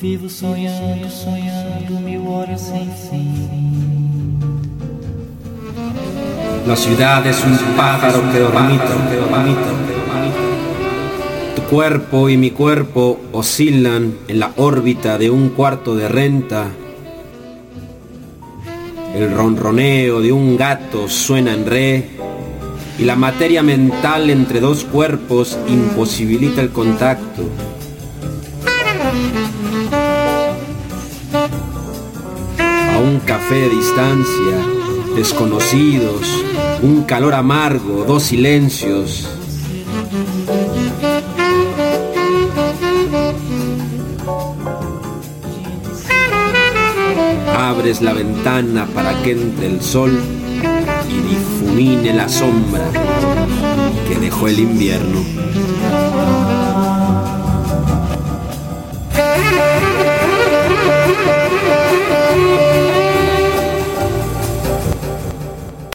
Vivo sonhando, sonhando mil horas sem fim. La ciudad es un pájaro que dormita, Tu cuerpo y mi cuerpo oscilan en la órbita de un cuarto de renta. El ronroneo de un gato suena en re y la materia mental entre dos cuerpos imposibilita el contacto. Un café de distancia, desconocidos, un calor amargo, dos silencios. Abres la ventana para que entre el sol y difumine la sombra que dejó el invierno.